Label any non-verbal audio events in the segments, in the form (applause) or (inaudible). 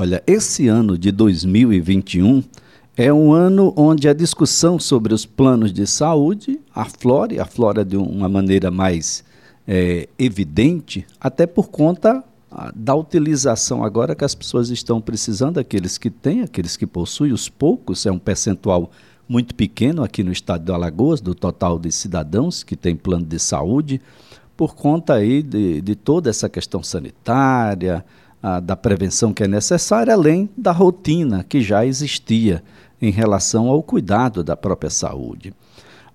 Olha, esse ano de 2021 é um ano onde a discussão sobre os planos de saúde aflora, e aflora de uma maneira mais é, evidente, até por conta ah, da utilização agora que as pessoas estão precisando, aqueles que têm, aqueles que possuem, os poucos, é um percentual muito pequeno aqui no estado de Alagoas, do total de cidadãos que têm plano de saúde, por conta aí de, de toda essa questão sanitária, a, da prevenção que é necessária, além da rotina que já existia em relação ao cuidado da própria saúde.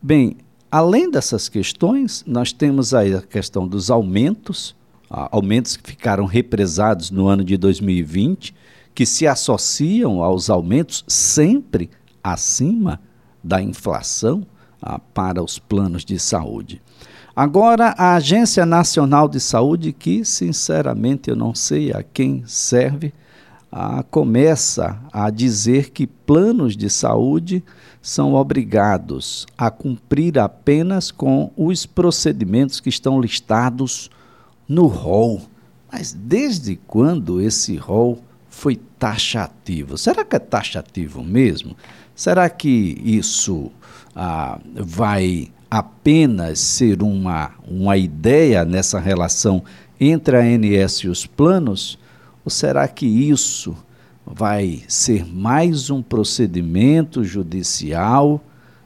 Bem, além dessas questões, nós temos aí a questão dos aumentos, aumentos que ficaram represados no ano de 2020, que se associam aos aumentos sempre acima da inflação para os planos de saúde. Agora, a Agência Nacional de Saúde, que sinceramente eu não sei a quem serve, começa a dizer que planos de saúde são obrigados a cumprir apenas com os procedimentos que estão listados no rol. Mas desde quando esse rol foi taxativo? Será que é taxativo mesmo? Será que isso ah, vai apenas ser uma, uma ideia nessa relação entre a ANS e os planos? Ou será que isso vai ser mais um procedimento judicial?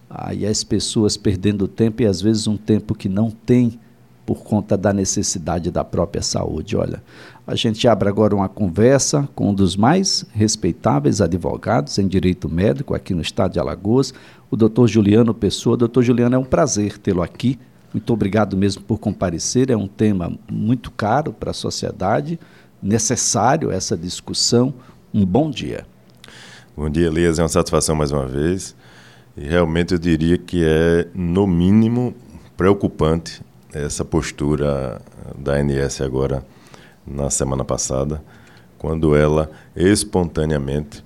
Aí as pessoas perdendo tempo e às vezes um tempo que não tem por conta da necessidade da própria saúde. Olha, a gente abre agora uma conversa com um dos mais respeitáveis advogados em direito médico aqui no estado de Alagoas, o doutor Juliano Pessoa. Doutor Juliano, é um prazer tê-lo aqui. Muito obrigado mesmo por comparecer. É um tema muito caro para a sociedade, necessário essa discussão. Um bom dia. Bom dia, Elias. É uma satisfação mais uma vez. E realmente eu diria que é, no mínimo, preocupante essa postura da ANS agora na semana passada, quando ela espontaneamente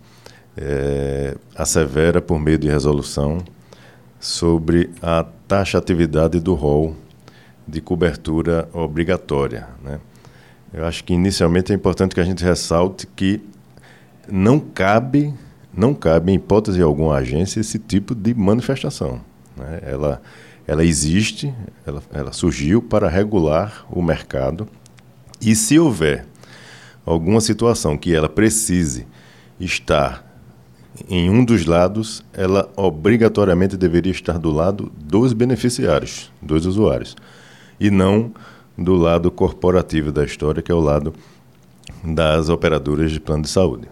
é, assevera por meio de resolução sobre a taxatividade do rol de cobertura obrigatória. Né? Eu acho que inicialmente é importante que a gente ressalte que não cabe, não cabe em hipótese alguma agência esse tipo de manifestação. Né? Ela, ela existe, ela, ela surgiu para regular o mercado e se houver alguma situação que ela precise estar em um dos lados, ela obrigatoriamente deveria estar do lado dos beneficiários, dos usuários, e não do lado corporativo da história, que é o lado das operadoras de plano de saúde.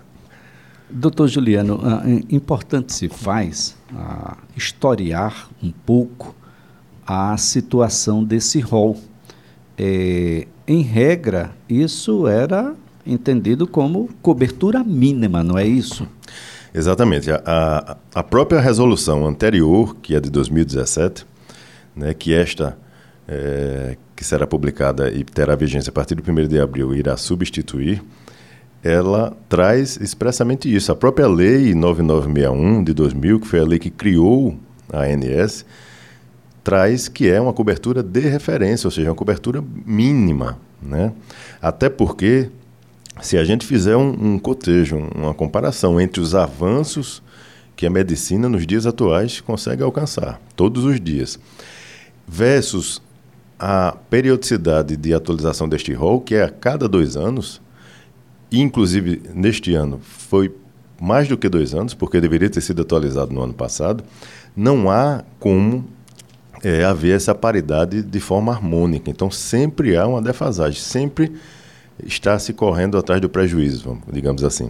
Doutor Juliano, é importante se faz uh, historiar um pouco a situação desse rol. É, em regra, isso era entendido como cobertura mínima, não é isso? Exatamente. A, a, própria resolução anterior, que é de 2017, né, que esta, é, que será publicada e terá vigência a partir do 1 de abril, irá substituir, ela traz expressamente isso. A própria Lei 9961 de 2000, que foi a lei que criou a ANS, traz que é uma cobertura de referência, ou seja, uma cobertura mínima. Né? Até porque, se a gente fizer um, um cotejo, uma comparação entre os avanços que a medicina nos dias atuais consegue alcançar, todos os dias, versus a periodicidade de atualização deste rol, que é a cada dois anos, inclusive neste ano foi mais do que dois anos, porque deveria ter sido atualizado no ano passado, não há como é, haver essa paridade de forma harmônica. Então, sempre há uma defasagem, sempre está se correndo atrás do prejuízo, digamos assim.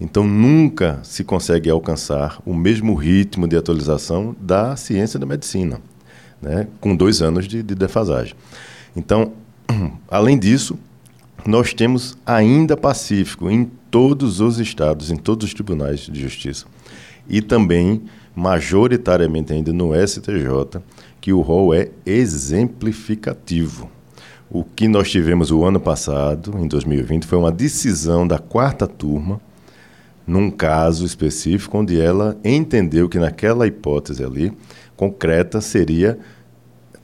Então, nunca se consegue alcançar o mesmo ritmo de atualização da ciência da medicina, né, com dois anos de, de defasagem. Então, (clears throat) além disso, nós temos ainda pacífico em todos os estados, em todos os tribunais de justiça e também majoritariamente ainda no STJ, que o rol é exemplificativo. O que nós tivemos o ano passado, em 2020, foi uma decisão da quarta turma, num caso específico, onde ela entendeu que naquela hipótese ali, concreta, seria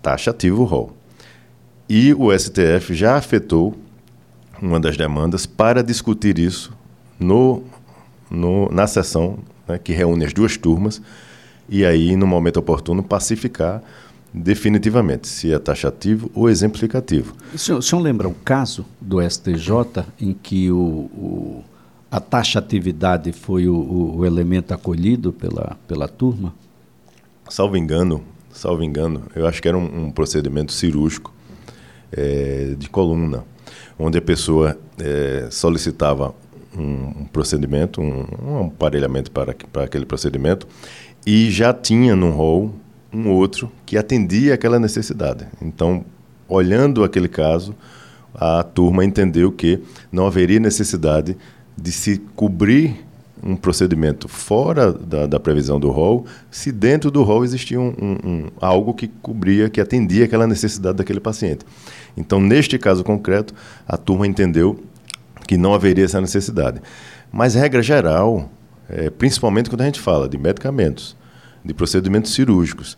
taxativo rol. E o STF já afetou uma das demandas para discutir isso no, no, na sessão né, que reúne as duas turmas e aí, no momento oportuno, pacificar definitivamente se é taxativo ou exemplificativo. O senhor, o senhor lembra um caso do STJ em que o, o a taxatividade foi o, o, elemento acolhido pela, pela turma? Salvo engano, salvo engano, eu acho que era um, um procedimento cirúrgico é, de coluna, onde a pessoa é, solicitava um, um procedimento, um, um, aparelhamento para, para aquele procedimento, e já tinha no rol um outro que atendia aquela necessidade. Então, olhando aquele caso, a turma entendeu que não haveria necessidade de se cobrir um procedimento fora da, da previsão do rol, se dentro do rol existia um, um, um, algo que cobria, que atendia aquela necessidade daquele paciente. Então, neste caso concreto, a turma entendeu que não haveria essa necessidade. Mas, regra geral, é, principalmente quando a gente fala de medicamentos, de procedimentos cirúrgicos,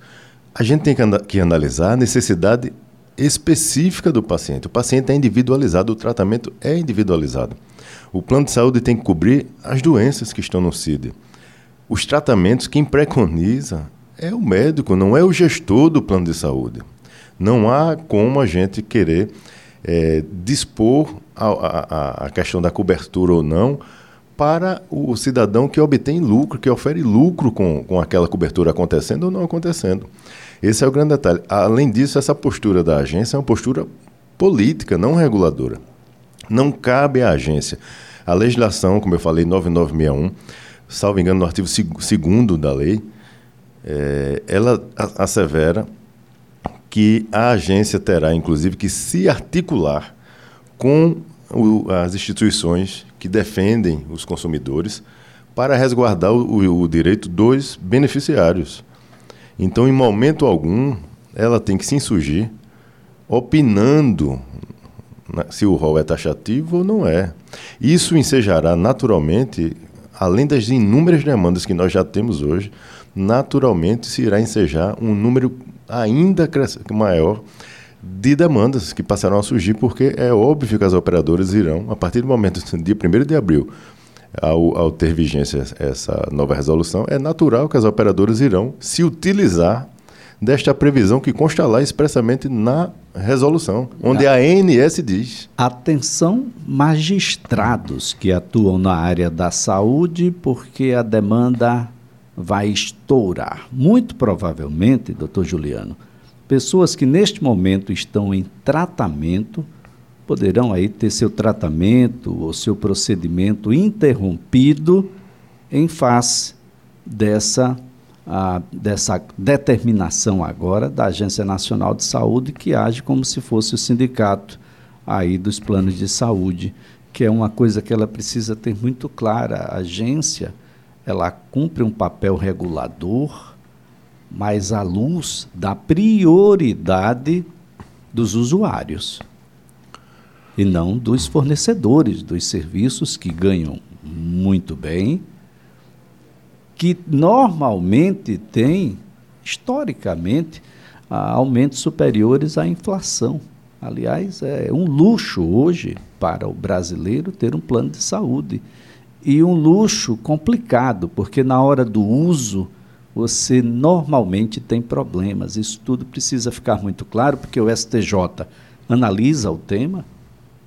a gente tem que, analisar a necessidade específica do paciente. O paciente é individualizado, o tratamento é individualizado. O plano de saúde tem que cobrir as doenças que estão no CID. Os tratamentos, quem preconiza é o médico, não é o gestor do plano de saúde. Não há como a gente querer é, dispor a, a, a questão da cobertura ou não para o cidadão que obtém lucro, que ofere lucro com, com aquela cobertura acontecendo ou não acontecendo. Esse é o grande detalhe. Além disso, essa postura da agência é uma postura política, não reguladora. Não cabe à agência a legislação, como eu falei, 9961, salvo engano, no artigo 2 da lei, é, ela assevera que a agência terá, inclusive, que se articular com o, as instituições que defendem os consumidores para resguardar o, o direito dos beneficiários. Então, em momento algum, ela tem que se insurgir opinando se o rol é taxativo ou não é. Isso ensejará naturalmente, além das inúmeras demandas que nós já temos hoje, naturalmente se irá ensejar um número ainda maior de demandas que passarão a surgir, porque é óbvio que as operadoras irão, a partir do momento do dia 1 de abril, ao, ao ter vigência essa nova resolução, é natural que as operadoras irão se utilizar desta previsão que consta lá expressamente na resolução, onde a ANS diz. Atenção, magistrados que atuam na área da saúde, porque a demanda vai estourar. Muito provavelmente, doutor Juliano, pessoas que neste momento estão em tratamento poderão aí ter seu tratamento ou seu procedimento interrompido em face dessa a, dessa determinação agora da Agência Nacional de Saúde, que age como se fosse o sindicato aí dos planos de saúde, que é uma coisa que ela precisa ter muito clara. A agência, ela cumpre um papel regulador, mas à luz da prioridade dos usuários e não dos fornecedores dos serviços que ganham muito bem que normalmente tem, historicamente, aumentos superiores à inflação. Aliás, é um luxo hoje para o brasileiro ter um plano de saúde. E um luxo complicado, porque na hora do uso você normalmente tem problemas. Isso tudo precisa ficar muito claro, porque o STJ analisa o tema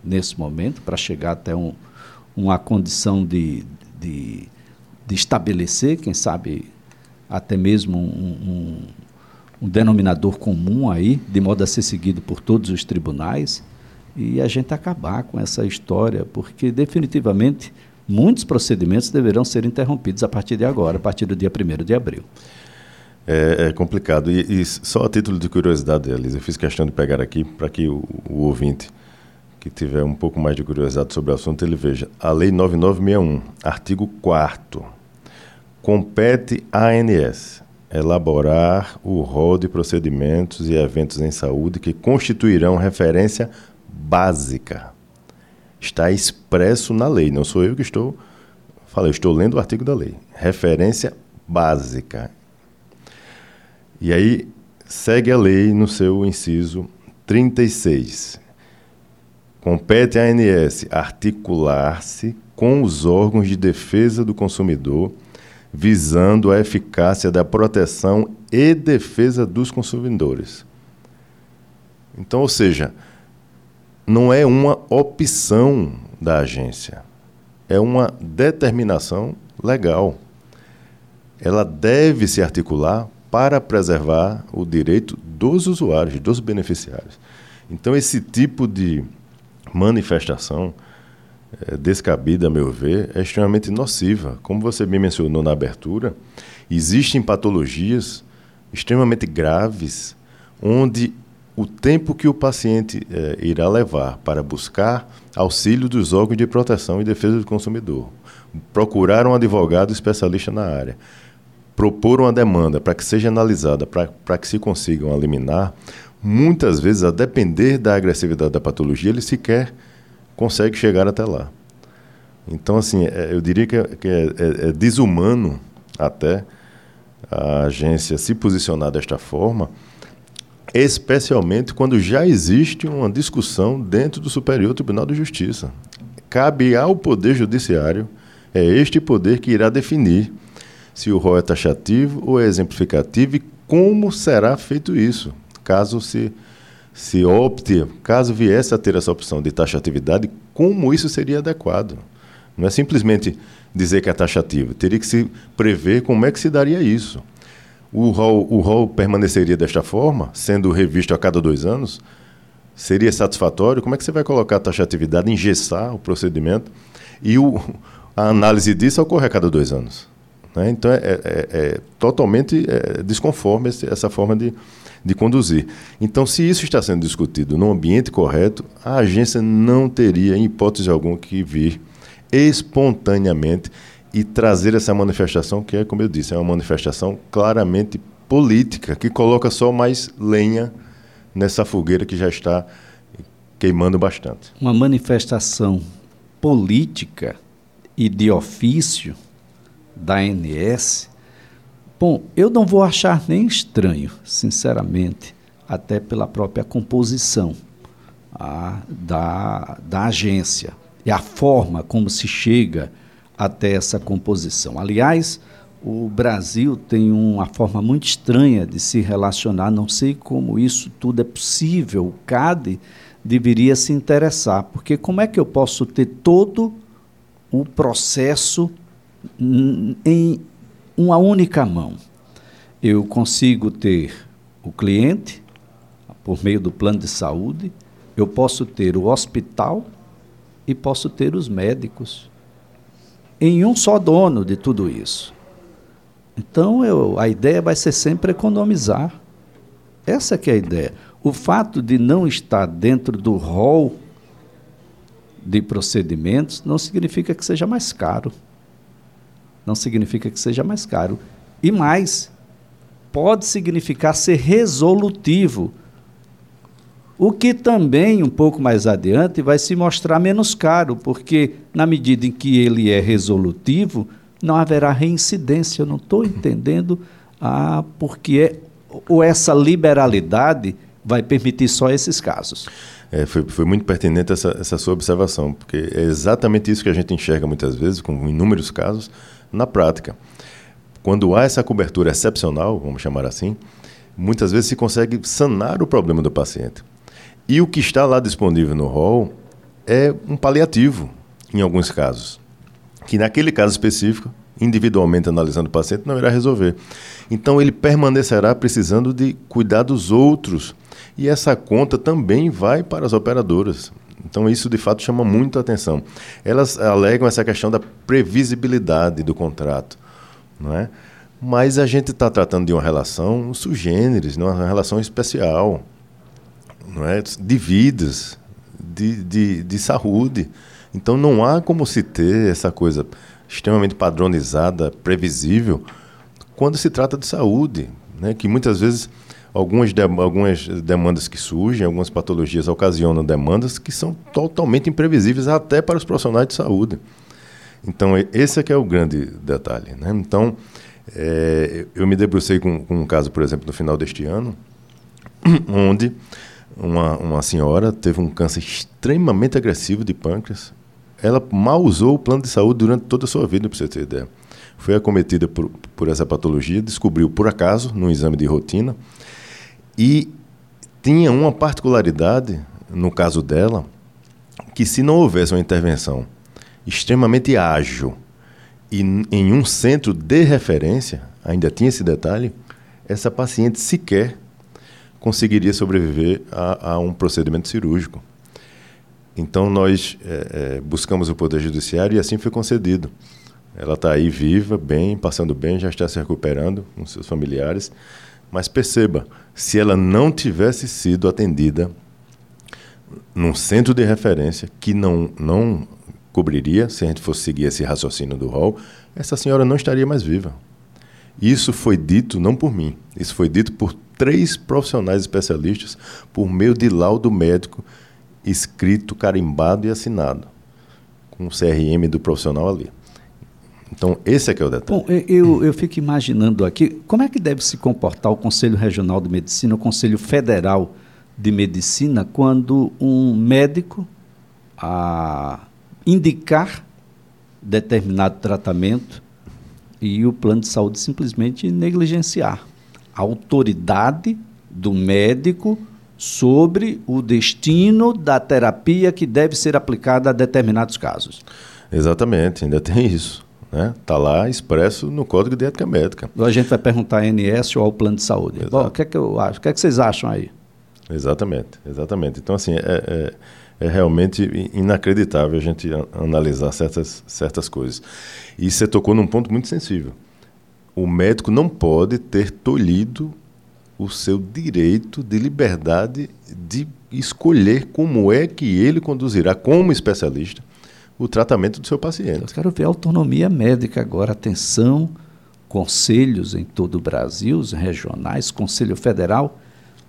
nesse momento para chegar até um, uma condição de, de de estabelecer, quem sabe até mesmo um, um, um, denominador comum aí, de modo a ser seguido por todos os tribunais, e a gente acabar com essa história, porque definitivamente muitos procedimentos deverão ser interrompidos a partir de agora, a partir do dia 1 de abril. É, é complicado. E, e, só a título de curiosidade, Elisa, eu fiz questão de pegar aqui para que o, o ouvinte que tiver um pouco mais de curiosidade sobre o assunto, ele veja. A Lei 9961, artigo 4 Compete à ANS elaborar o rol de procedimentos e eventos em saúde que constituirão referência básica. Está expresso na lei, não sou eu que estou falando, estou lendo o artigo da lei. Referência básica. E aí segue a lei no seu inciso 36. compete à ANS articular-se com os órgãos de defesa do consumidor, visando a eficácia da proteção e defesa dos consumidores. Então, ou seja, não é uma opção da agência, é uma determinação legal. Ela deve se articular para preservar o direito dos usuários, dos beneficiários. Então, esse tipo de manifestação é, descabida, a meu ver, é extremamente nociva. Como você me mencionou na abertura, existem patologias extremamente graves onde o tempo que o paciente é, irá levar para buscar auxílio dos órgãos de proteção e defesa do consumidor, procurar um advogado especialista na área, propor uma demanda para que seja analisada, para que se consigam eliminar, muitas vezes, a depender da agressividade da patologia, ele sequer consegue chegar até lá. Então, assim, é, eu diria que, é, que é, é, é, desumano até a agência se posicionar desta forma, especialmente quando já existe uma discussão dentro do Superior Tribunal de Justiça. Cabe ao Poder Judiciário, é este poder que irá definir se o rol é taxativo ou é exemplificativo e como será feito isso, caso se se opte, caso viesse a ter essa opção de taxatividade, como isso seria adequado. Não é simplesmente dizer que é taxativo, teria que se prever como é que se daria isso. O rol, o rol permaneceria desta forma, sendo revisto a cada dois anos? Seria satisfatório? Como é que você vai colocar a taxatividade, engessar o procedimento e o, a análise disso ocorre a cada dois anos? Né? Então é, é, é totalmente é, desconforme essa forma de, de conduzir. Então, se isso está sendo discutido no ambiente correto, a agência não teria, em hipótese alguma, que vir espontaneamente e trazer essa manifestação, que é, como eu disse, é uma manifestação claramente política, que coloca só mais lenha nessa fogueira que já está queimando bastante. Uma manifestação política e de ofício da ANS Bom, eu não vou achar nem estranho, sinceramente, até pela própria composição a, da, da agência e a forma como se chega até essa composição. Aliás, o Brasil tem uma forma muito estranha de se relacionar, não sei como isso tudo é possível. O CAD deveria se interessar, porque como é que eu posso ter todo o processo em uma única mão. Eu consigo ter o cliente por meio do plano de saúde, eu posso ter o hospital e posso ter os médicos em um só dono de tudo isso. Então eu, a ideia vai ser sempre economizar. Essa que é a ideia. O fato de não estar dentro do rol de procedimentos não significa que seja mais caro não significa que seja mais caro. E mais, pode significar ser resolutivo. O que também, um pouco mais adiante, vai se mostrar menos caro, porque na medida em que ele é resolutivo, não haverá reincidência. Eu não estou entendendo ah, porque é, ou essa liberalidade vai permitir só esses casos. É, foi, foi muito pertinente essa, essa sua observação, porque é exatamente isso que a gente enxerga muitas vezes, com inúmeros casos, na prática. Quando há essa cobertura excepcional, vamos chamar assim, muitas vezes se consegue sanar o problema do paciente. E o que está lá disponível no rol é um paliativo, em alguns casos, que naquele caso específico, individualmente analisando o paciente, não irá resolver. Então ele permanecerá precisando de cuidar dos outros. E essa conta também vai para as operadoras. Então, isso de fato chama muita atenção. Elas alegam essa questão da previsibilidade do contrato, não é? mas a gente está tratando de uma relação sugêneres, uma relação especial, não é? de vidas, de, de, de saúde. Então, não há como se ter essa coisa extremamente padronizada, previsível, quando se trata de saúde, né? que muitas vezes algumas, de, algumas demandas que surgem, algumas patologias ocasionam demandas que são totalmente imprevisíveis até para os profissionais de saúde. Então, esse é que é o grande detalhe. Né? Então, é, eu me debrucei com, com, um caso, por exemplo, no final deste ano, (clears throat) onde uma, uma senhora teve um câncer extremamente agressivo de pâncreas. Ela mal usou o plano de saúde durante toda a sua vida, para você ter ideia. Foi acometida por, por essa patologia, descobriu por acaso, num exame de rotina, e tinha uma particularidade, no caso dela, que se não houvesse uma intervenção extremamente ágil e em um centro de referência, ainda tinha esse detalhe, essa paciente sequer conseguiria sobreviver a, a um procedimento cirúrgico. Então nós é, é, buscamos o Poder Judiciário e assim foi concedido. Ela está aí viva, bem, passando bem, já está se recuperando com seus familiares. Mas perceba, se ela não tivesse sido atendida num centro de referência que não, não cobriria, se a gente fosse seguir esse raciocínio do rol, essa senhora não estaria mais viva. Isso foi dito não por mim, isso foi dito por três profissionais especialistas por meio de laudo médico escrito, carimbado e assinado, com o CRM do profissional ali. Então, esse é que é o detalhe. Bom, eu, eu fico imaginando aqui, como é que deve se comportar o Conselho Regional de Medicina, o Conselho Federal de Medicina, quando um médico a indicar determinado tratamento e o plano de saúde simplesmente negligenciar a autoridade do médico sobre o destino da terapia que deve ser aplicada a determinados casos. Exatamente, ainda tem isso. Está né? Tá lá expresso no Código de Ética Médica. A gente vai perguntar a ANS ou ao plano de saúde. Bom, o que é que eu acho? O que é que vocês acham aí? Exatamente, exatamente. Então, assim, é, é, é realmente inacreditável a gente analisar certas, certas coisas. E você tocou num ponto muito sensível. O médico não pode ter tolhido o seu direito de liberdade de escolher como é que ele conduzirá, como especialista, o tratamento do seu paciente. Eu quero ver a autonomia médica agora. Atenção, conselhos em todo o Brasil, os regionais, Conselho Federal,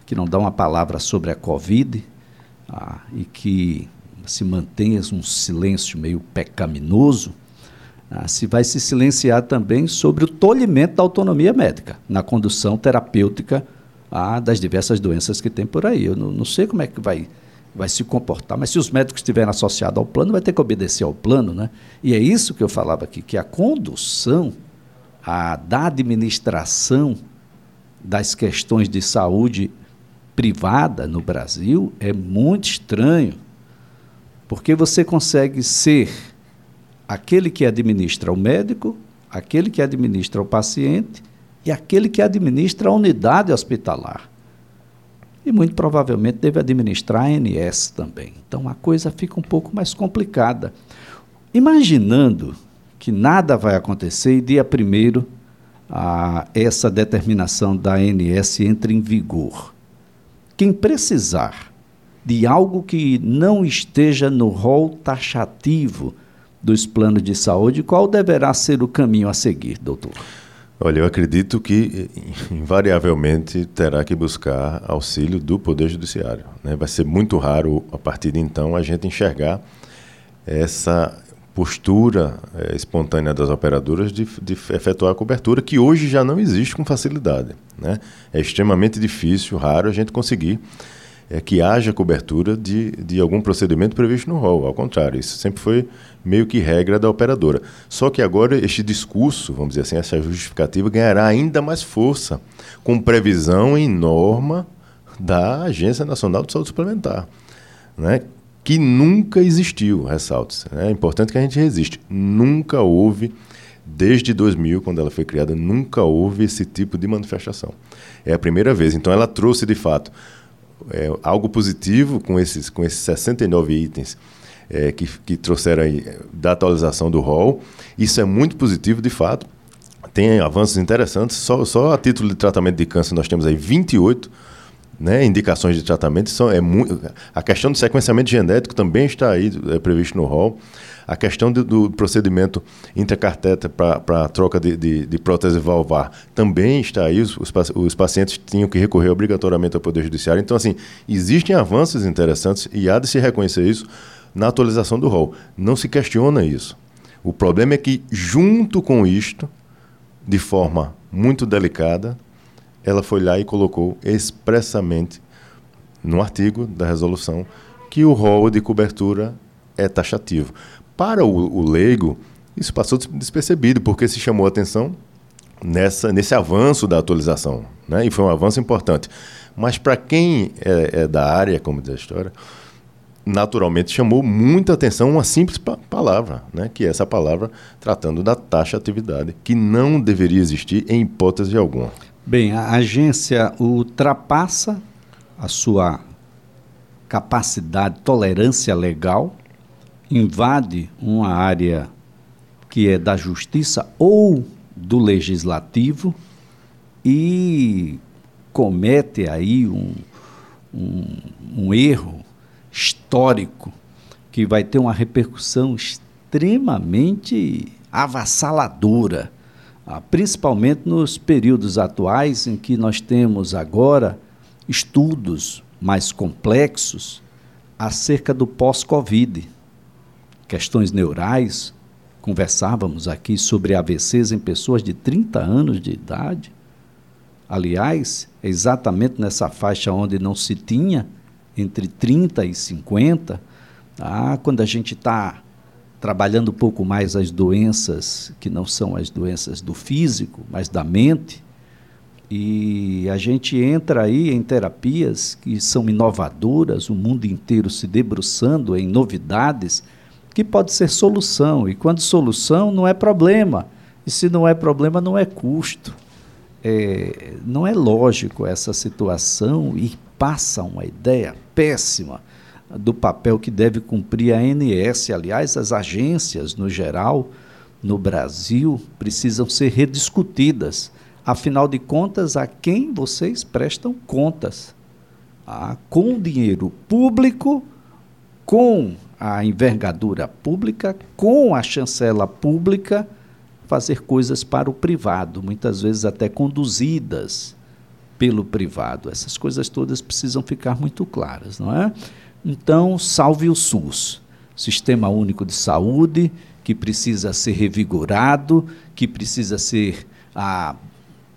que não dá uma palavra sobre a Covid ah, e que se mantenha um silêncio meio pecaminoso, ah, se vai se silenciar também sobre o tolhimento da autonomia médica na condução terapêutica ah, das diversas doenças que tem por aí. Eu não, não, sei como é que vai, vai se comportar, mas se os médicos estiverem associados ao plano, vai ter que obedecer ao plano, né? E é isso que eu falava aqui, que a condução a, da administração das questões de saúde privada no Brasil é muito estranho, porque você consegue ser aquele que administra o médico, aquele que administra o paciente e aquele que administra a unidade hospitalar. E muito provavelmente deve administrar a ANS também. Então a coisa fica um pouco mais complicada. Imaginando que nada vai acontecer e dia primeiro a, essa determinação da ANS entre em vigor. Quem precisar de algo que não esteja no rol taxativo dos planos de saúde, qual deverá ser o caminho a seguir, doutor? Olha, eu acredito que invariavelmente terá que buscar auxílio do Poder Judiciário. Né? Vai ser muito raro, a partir de então, a gente enxergar essa postura é, espontânea das operadoras de, de, efetuar a cobertura, que hoje já não existe com facilidade. Né? É extremamente difícil, raro a gente conseguir é, que haja cobertura de, de algum procedimento previsto no rol. Ao contrário, isso sempre foi meio que regra da operadora. Só que agora este discurso, vamos dizer assim, essa justificativa ganhará ainda mais força, com previsão em norma da Agência Nacional de Saúde Suplementar, né? Que nunca existiu, ressalto né? É importante que a gente resiste. Nunca houve, desde 2000, quando ela foi criada, nunca houve esse tipo de manifestação. É a primeira vez. Então ela trouxe, de fato, é, algo positivo com esses, com esses 69 itens é, que, que trouxeram aí da atualização do rol. Isso é muito positivo, de fato. Tem avanços interessantes. Só, só a título de tratamento de câncer nós temos aí 28 né, indicações de tratamento. São, é muito, a questão do sequenciamento genético também está aí é, previsto no rol. A questão do, do procedimento intracarteta para troca de, de, de, prótese valvar também está aí. Os, os, os, pacientes tinham que recorrer obrigatoriamente ao Poder Judiciário. Então, assim, existem avanços interessantes e há de se reconhecer isso na atualização do rol. Não se questiona isso. O problema é que, junto com isto, de forma muito delicada, ela foi lá e colocou expressamente num artigo da resolução, que o rol de cobertura é taxativo. Para o, o leigo, isso passou despercebido, porque se chamou a atenção nessa, nesse avanço da atualização. Né? E foi um avanço importante. Mas para quem é, é, da área, como diz a história, naturalmente chamou muita atenção uma simples pa palavra, né? que é essa palavra tratando da taxa atividade, que não deveria existir em hipótese alguma. Bem, a agência ultrapassa a sua capacidade, tolerância legal, invade uma área que é da justiça ou do legislativo e comete aí um, um, um erro histórico que vai ter uma repercussão extremamente avassaladora, ah, principalmente nos períodos atuais em que nós temos agora estudos mais complexos acerca do pós-Covid, questões neurais. Conversávamos aqui sobre AVCs em pessoas de 30 anos de idade. Aliás, é exatamente nessa faixa onde não se tinha entre 30 e 50, tá? quando a gente está trabalhando um pouco mais as doenças que não são as doenças do físico, mas da mente, e a gente entra aí em terapias que são inovadoras, o mundo inteiro se debruçando em novidades, que pode ser solução. E quando solução não é problema. E se não é problema, não é custo. É, não é lógico essa situação e passa uma ideia péssima do papel que deve cumprir a ANS. Aliás, as agências, no geral, no Brasil, precisam ser rediscutidas. Afinal de contas, a quem vocês prestam contas? Ah, com dinheiro público, com a envergadura pública, com a chancela pública, fazer coisas para o privado, muitas vezes até conduzidas pelo privado. Essas coisas todas precisam ficar muito claras, não é? Então, salve o SUS, Sistema Único de Saúde, que precisa ser revigorado, que precisa ser ah,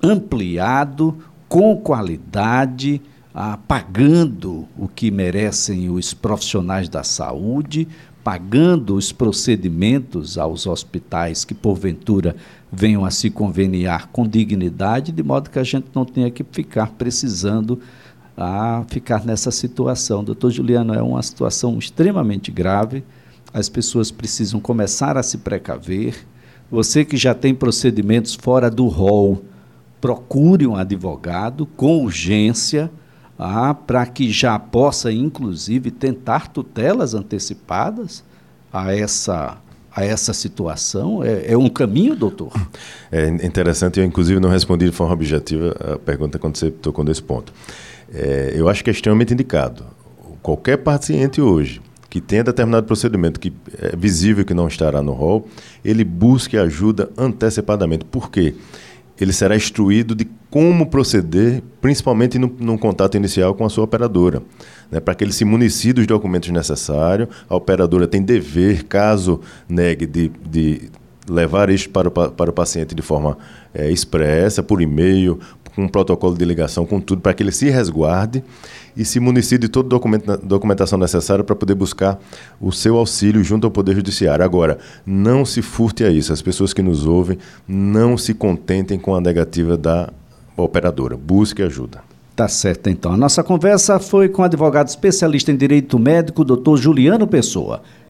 ampliado com qualidade, ah, pagando o que merecem os profissionais da saúde, pagando os procedimentos aos hospitais que, porventura, venham a se conveniar com dignidade, de modo que a gente não tenha que ficar precisando a ficar nessa situação. Doutor Juliano, é uma situação extremamente grave, as pessoas precisam começar a se precaver. Você que já tem procedimentos fora do rol, procure um advogado com urgência, ah, para que já possa, inclusive, tentar tutelas antecipadas a essa, a essa situação? É, é, um caminho, doutor? É interessante, eu inclusive não respondi de forma objetiva a pergunta quando você tocou nesse ponto. É, eu acho que é extremamente indicado. Qualquer paciente hoje que tenha determinado procedimento que é visível que não estará no rol, ele busque ajuda antecipadamente. Por quê? ele será instruído de como proceder, principalmente no, no contato inicial com a sua operadora. Né, para que ele se municie dos documentos necessários, a operadora tem dever, caso negue, de, de levar isto para o, para o paciente de forma é, expressa, por e-mail, com um protocolo de ligação, com tudo, para que ele se resguarde e se municie de toda a documentação necessária para poder buscar o seu auxílio junto ao Poder Judiciário. Agora, não se furte a isso. As pessoas que nos ouvem não se contentem com a negativa da operadora. Busque ajuda. Tá certo, então. A nossa conversa foi com o advogado especialista em direito médico, doutor Juliano Pessoa.